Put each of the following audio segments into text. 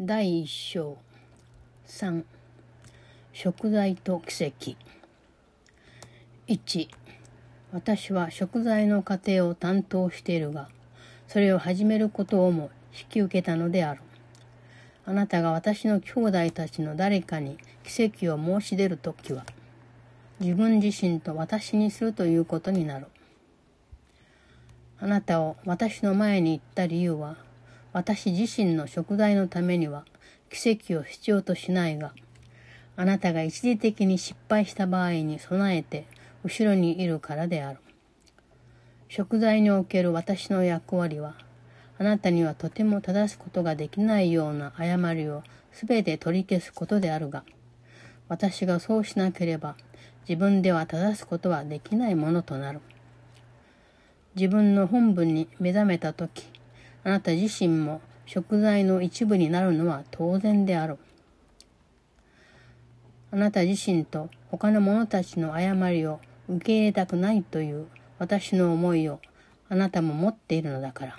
第一章3食材と奇跡。1私は食材の過程を担当しているがそれを始めることをも引き受けたのである。あなたが私の兄弟たちの誰かに奇跡を申し出るときは自分自身と私にするということになる。あなたを私の前に行った理由は私自身の食材のためには奇跡を必要としないがあなたが一時的に失敗した場合に備えて後ろにいるからである。食材における私の役割はあなたにはとても正すことができないような誤りをすべて取り消すことであるが私がそうしなければ自分では正すことはできないものとなる。自分の本分に目覚めた時あなた自身も食材の一部になるのは当然であるあなた自身と他の者たちの誤りを受け入れたくないという私の思いをあなたも持っているのだから。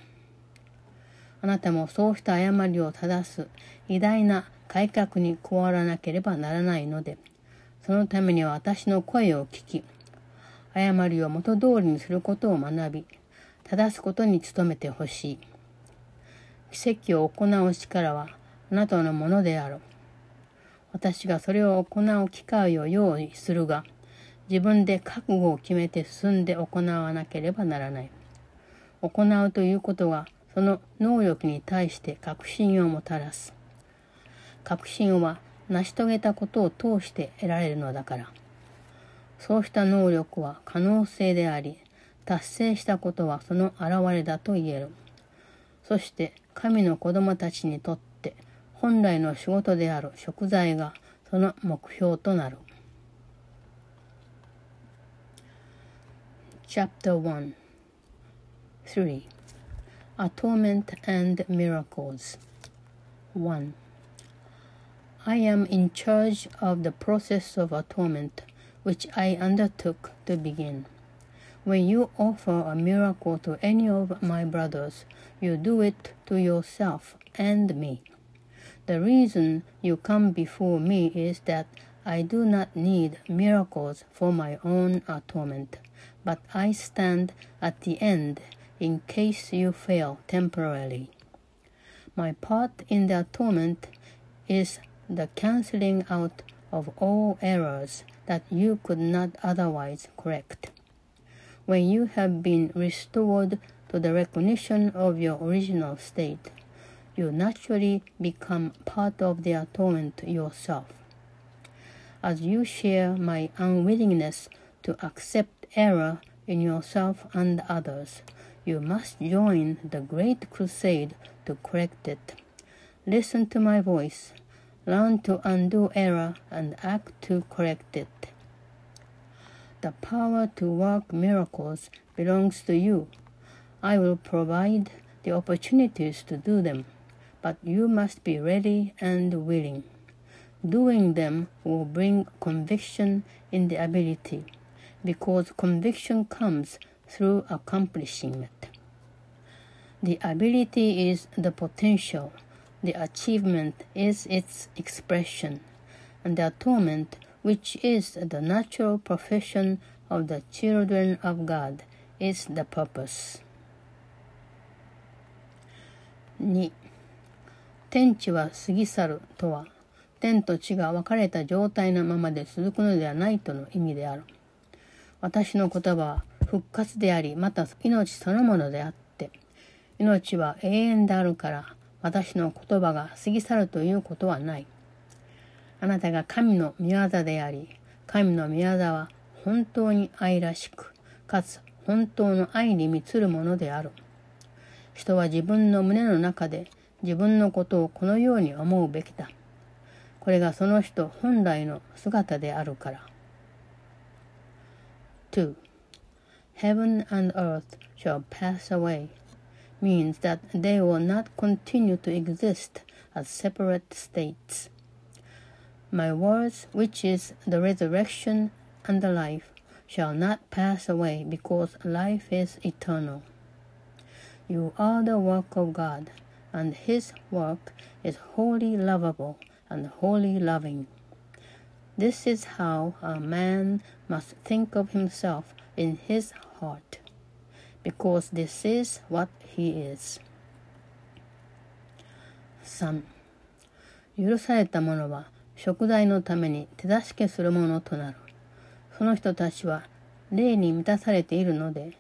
あなたもそうした誤りを正す偉大な改革に加わらなければならないのでそのためには私の声を聞き誤りを元通りにすることを学び正すことに努めてほしい。奇跡を行う力はあなたのものである私がそれを行う機会を用意するが自分で覚悟を決めて進んで行わなければならない。行うということがその能力に対して確信をもたらす。確信は成し遂げたことを通して得られるのだから。そうした能力は可能性であり達成したことはその表れだと言える。そして神の子供たちにとって本来の仕事である食材がその目標となる Chapter 1 3 Atonement and Miracles 1. I am in charge of the process of atonement which I undertook to begin. When you offer a miracle to any of my brothers, you do it to yourself and me. The reason you come before me is that I do not need miracles for my own atonement, but I stand at the end in case you fail temporarily. My part in the atonement is the canceling out of all errors that you could not otherwise correct. When you have been restored to the recognition of your original state, you naturally become part of the atonement yourself. As you share my unwillingness to accept error in yourself and others, you must join the great crusade to correct it. Listen to my voice, learn to undo error, and act to correct it. The power to work miracles belongs to you. I will provide the opportunities to do them, but you must be ready and willing. Doing them will bring conviction in the ability, because conviction comes through accomplishing it. The ability is the potential, the achievement is its expression, and the atonement, which is the natural profession of the children of God, is the purpose. 2. 天地は過ぎ去るとは、天と地が分かれた状態のままで続くのではないとの意味である。私の言葉は復活であり、また命そのものであって、命は永遠であるから、私の言葉が過ぎ去るということはない。あなたが神の御業であり、神の御業は本当に愛らしく、かつ本当の愛に満つるものである。人は自分の胸の中で自分のことをこのように思うべきだ。これがその人本来の姿であるから。2. Heaven and earth shall pass away means that they will not continue to exist as separate states. My words, which is the resurrection and the life, shall not pass away because life is eternal. You are the work of God, and his work is wholly lovable and wholly loving. This is how a man must think of himself in his heart, because this is what he is. 3. 許された者は 食材のために手助けするものとなる。その人たちは霊に満たされているので、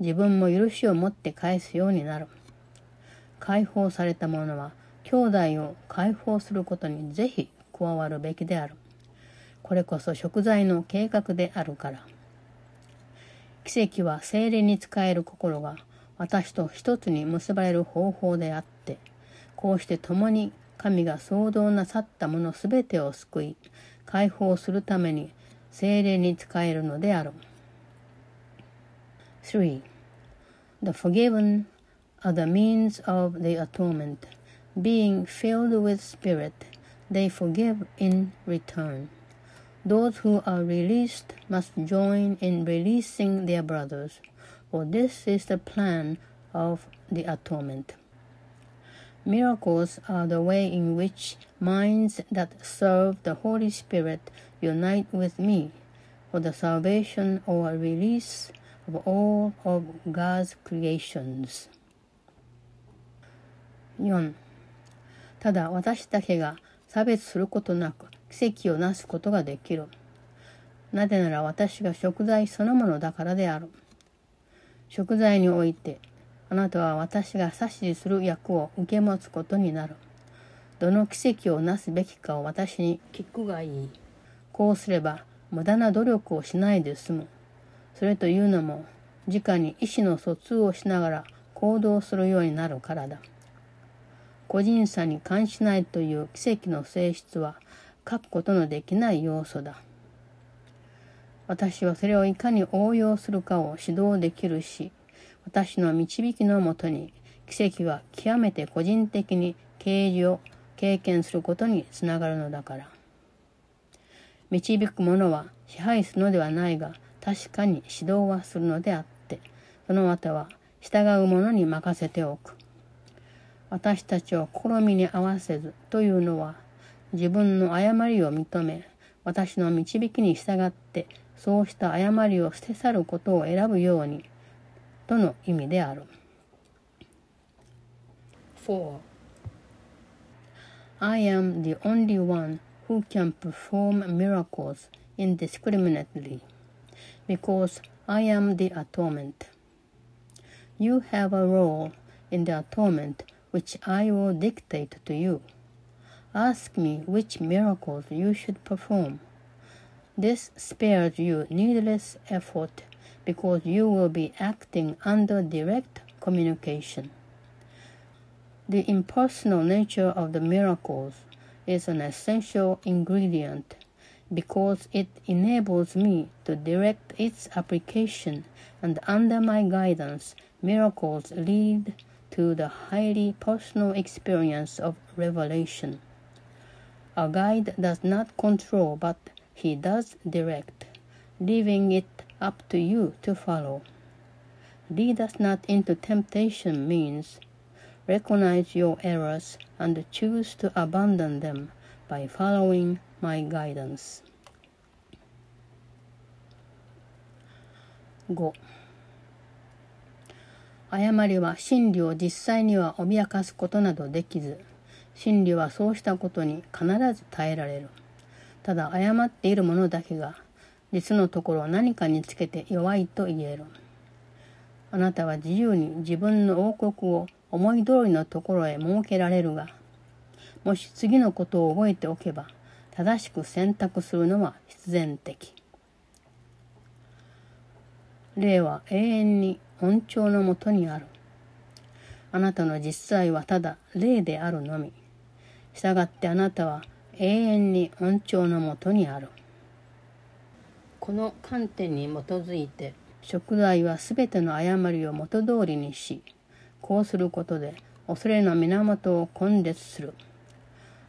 自分も許しを持って返すようになる。解放された者は兄弟を解放することにぜひ加わるべきである。これこそ食材の計画であるから。奇跡は精霊に使える心が私と一つに結ばれる方法であって、こうして共に神が創造なさったものすべてを救い、解放するために精霊に使えるのである。3. The forgiven are the means of the atonement. Being filled with spirit, they forgive in return. Those who are released must join in releasing their brothers, for this is the plan of the atonement. Miracles are the way in which minds that serve the Holy Spirit unite with me for the salvation or release of all of God's creations. 4. ただ私だけが差別することなく奇跡をなすことができる。なぜなら私が食材そのものだからである。食材において、あなたは私が指図する役を受け持つことになる。どの奇跡をなすべきかを私に聞くがいい。こうすれば無駄な努力をしないで済む。それというのも、直に意思の疎通をしながら行動するようになるからだ。個人差に関しないという奇跡の性質は書くことのできない要素だ。私はそれをいかに応用するかを指導できるし、私の導きのもとに奇跡は極めて個人的に啓示を経験することにつながるのだから。導く者は支配するのではないが、確かに指導はするのであって、その後は従う者に任せておく。私たちを試みに合わせずというのは自分の誤りを認め私の導きに従ってそうした誤りを捨て去ることを選ぶようにとの意味である。4. I am the only one who can perform miracles indiscriminately because I am the atonement. You have a role in the atonement which I will dictate to you. Ask me which miracles you should perform. This spares you needless effort because you will be acting under direct communication. The impersonal nature of the miracles is an essential ingredient because it enables me to direct its application and under my guidance miracles lead to the highly personal experience of revelation. A guide does not control, but he does direct, leaving it up to you to follow. Lead us not into temptation means recognize your errors and choose to abandon them by following my guidance. 5誤りは真理を実際には脅かすことなどできず、真理はそうしたことに必ず耐えられる。ただ誤っている者だけが、実のところ何かにつけて弱いと言える。あなたは自由に自分の王国を思い通りのところへ設けられるが、もし次のことを覚えておけば、正しく選択するのは必然的。霊は永遠に恩寵のもとにある。あなたの実際はただ霊であるのみ。したがってあなたは永遠に恩寵のもとにある。この観点に基づいて、食材はすべての誤りを元通りにし、こうすることで恐れの源を根絶する。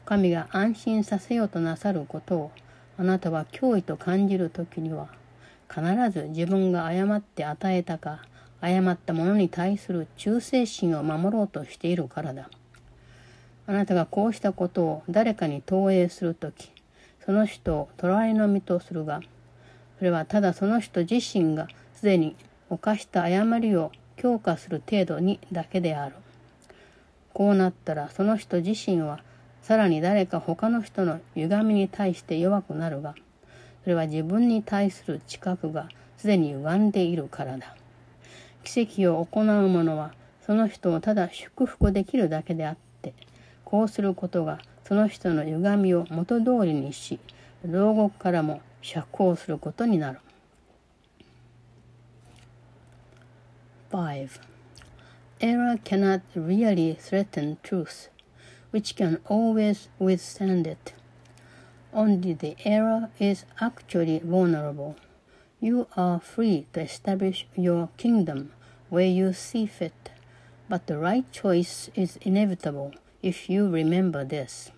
神が安心させようとなさることをあなたは脅威と感じるときには、必ず自分が誤って与えたか誤ったものに対する忠誠心を守ろうとしているからだ。あなたがこうしたことを誰かに投影するとき、その人を隣の身とするが、それはただその人自身がすでに犯した誤りを強化する程度にだけである。こうなったらその人自身はさらに誰か他の人の歪みに対して弱くなるが、それは自分に対する知覚がすでに歪んでいるからだ。奇跡を行う者はその人をただ祝福できるだけであって、こうすることがその人の歪みを元通りにし、牢獄からも釈放することになる。5. Error cannot really threaten truth, which can always withstand it. Only the error is actually vulnerable. You are free to establish your kingdom where you see fit, but the right choice is inevitable if you remember this.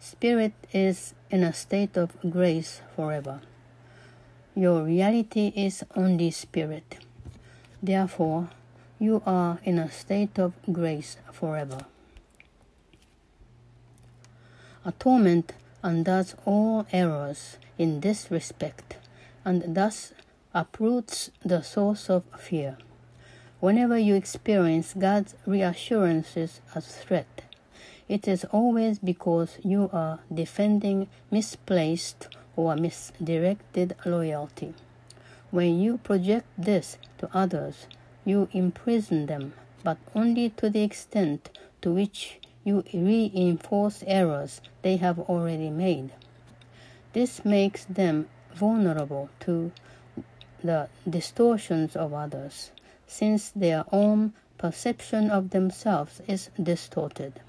Spirit is in a state of grace forever. Your reality is only spirit. Therefore, you are in a state of grace forever. Atonement undoes all errors in this respect and thus uproots the source of fear. Whenever you experience God's reassurances as threat, it is always because you are defending misplaced or misdirected loyalty. When you project this to others, you imprison them, but only to the extent to which you reinforce errors they have already made. This makes them vulnerable to the distortions of others since their own perception of themselves is distorted.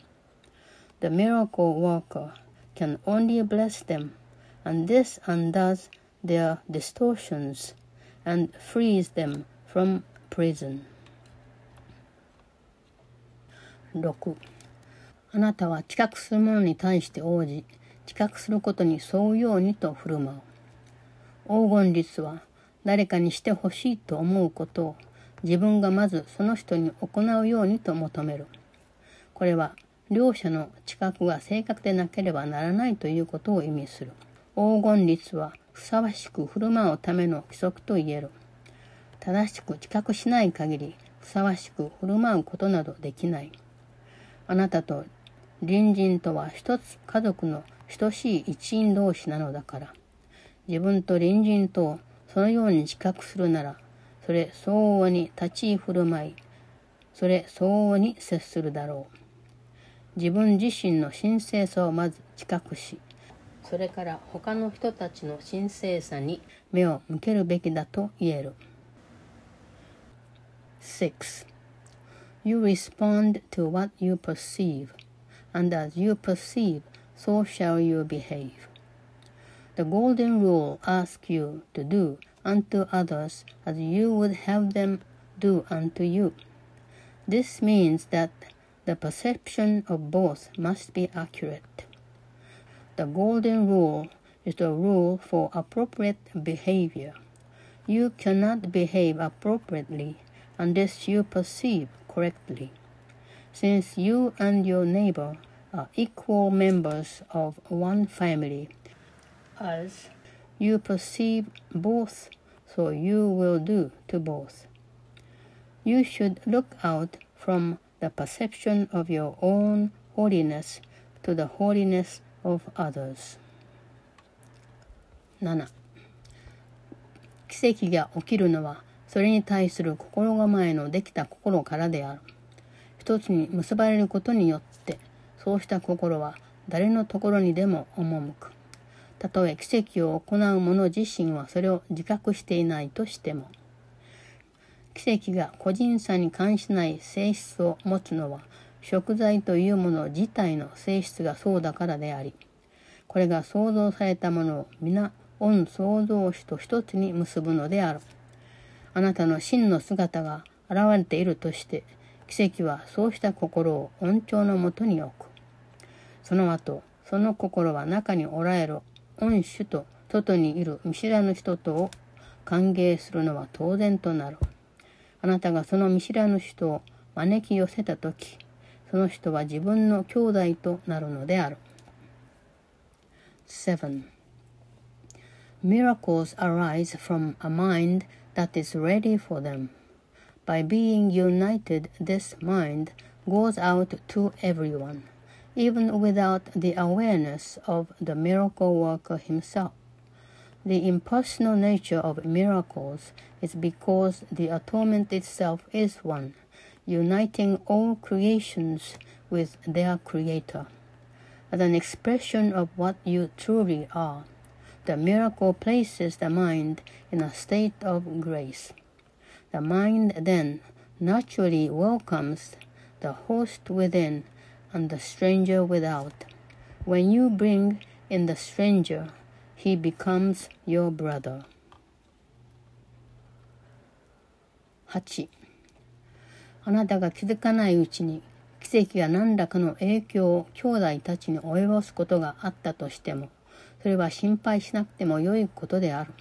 The miracle worker can only bless them, and this undoes their distortions and frees them from prison. 6. あなたは知覚する者に対して応じ、知覚することに沿うようにと振る舞う。黄金律は誰かにしてほしいと思うことを自分がまずその人に行うようにと求める。これは両者の知覚が正確でなければならないということを意味する。黄金律はふさわしく振る舞うための規則と言える。正しく知覚しない限りふさわしく振る舞うことなどできない。あなたと隣人とは一つ家族の等しい一員同士なのだから。自分と隣人とをそのように知覚するならそれ相応に立ち居振る舞い、それ相応に接するだろう。自分自身の神聖さをまず知覚し、それから他の人たちの神聖さに目を向けるべきだと言える。6. You respond to what you perceive, and as you perceive, so shall you behave. The golden rule asks you to do unto others as you would have them do unto you. This means that the perception of both must be accurate. The golden rule is the rule for appropriate behavior. You cannot behave appropriately unless you perceive correctly. Since you and your neighbor are equal members of one family, as you perceive both so you will do to both. You should look out from the perception of your own holiness to the holiness of others. 7. 奇跡が起きるのはそれに対する心構えのできた心からである。一つに結ばれることによってそうした心は誰のところにでも赴く。たとえ奇跡を行う者自身はそれを自覚していないとしても奇跡が個人差に関しない性質を持つのは食材というもの自体の性質がそうだからでありこれが創造されたものを皆御創造主と一つに結ぶのである。あなたの真の姿が現れているとして奇跡はそうした心を恩寵のもとに置く。その後その心は中におられる恩主と外にいる見知らぬ人とを歓迎するのは当然となる。あなたがその見知らぬ人を招き寄せたとき、 その人は自分の兄弟となるのである。7. Miracles arise from a mind that is ready for them. By being united, this mind goes out to everyone, even without the awareness of the miracle worker himself. The impersonal nature of miracles is because the atonement itself is one, uniting all creations with their Creator. As an expression of what you truly are, the miracle places the mind in a state of grace. The mind then naturally welcomes the host within and the stranger without. When you bring in the stranger, he becomes your brother. 8. あなたが気づかないうちに奇跡が何らかの影響を兄弟たちに及ぼすことがあったとしてもそれは心配しなくても良いことである。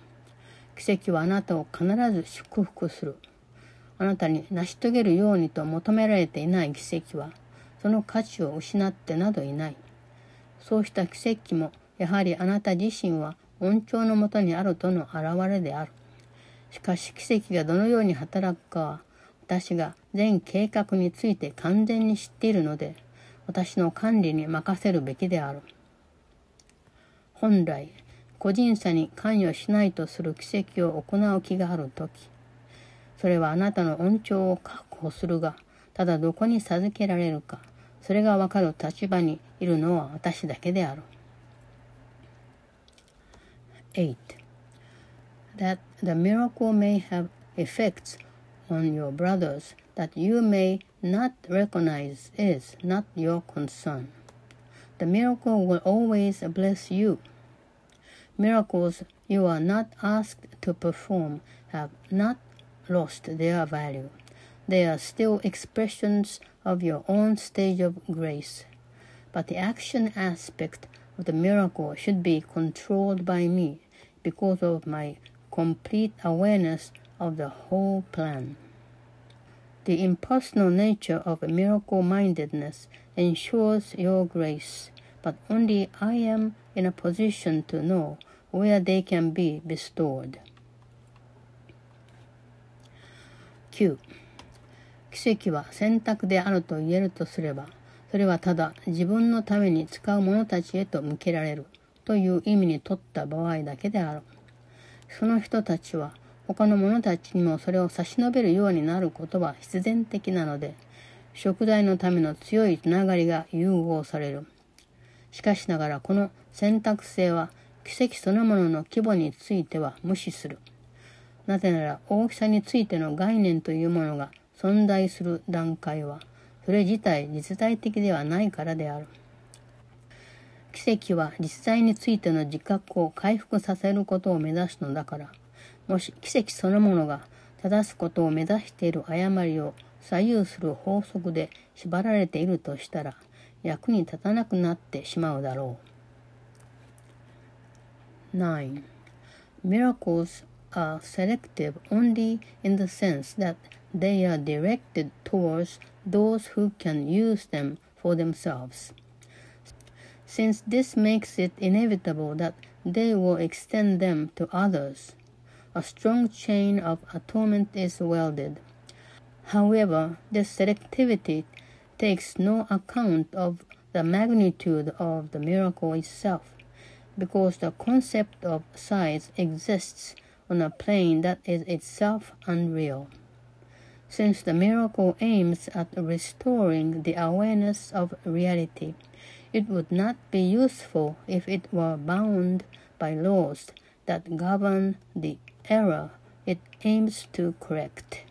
奇跡はあなたを必ず祝福する。あなたに成し遂げるようにと求められていない奇跡は、その価値を失ってなどいない。そうした奇跡も、やはりあなた自身は恩寵のもとにあるとの表れである。しかし奇跡がどのように働くかは、私が全計画について完全に知っているので、私の管理に任せるべきである。本来個人差に関与しないとする奇跡を行う気がある時それはあなたの恩寵を確保するがただどこに授けられるかそれがわかる立場にいるのは私だけである 8. That the miracle may have effects on your brothers that you may not recognize is not your concern. The miracle will always bless you. Miracles you are not asked to perform have not lost their value. They are still expressions of your own stage of grace. But the action aspect of the miracle should be controlled by me because of my complete awareness of the whole plan. The impersonal nature of miracle mindedness ensures your grace, but only I am in a position to know where they can be bestowed. 9. 奇跡は選択であると言えるとすれば、それはただ自分のために使う者たちへと向けられるという意味にとった場合だけである。その人たちは他の者たちにもそれを差し伸べるようになることは必然的なので、食材のための強いつながりが融合される。しかしながらこの選択性は奇跡そのものの規模については無視する。なぜなら大きさについての概念というものが存在する段階はそれ自体実在的ではないからである。奇跡は実在についての自覚を回復させることを目指すのだから、もし奇跡そのものが正すことを目指している誤りを左右する法則で縛られているとしたら役に立たなくなってしまうだろう。9. Miracles are selective only in the sense that they are directed towards those who can use them for themselves. Since this makes it inevitable that they will extend them to others, a strong chain of atonement is welded. However, this selectivity takes no account of the magnitude of the miracle itself, because the concept of size exists on a plane that is itself unreal. Since the miracle aims at restoring the awareness of reality, it would not be useful if it were bound by laws that govern the error it aims to correct.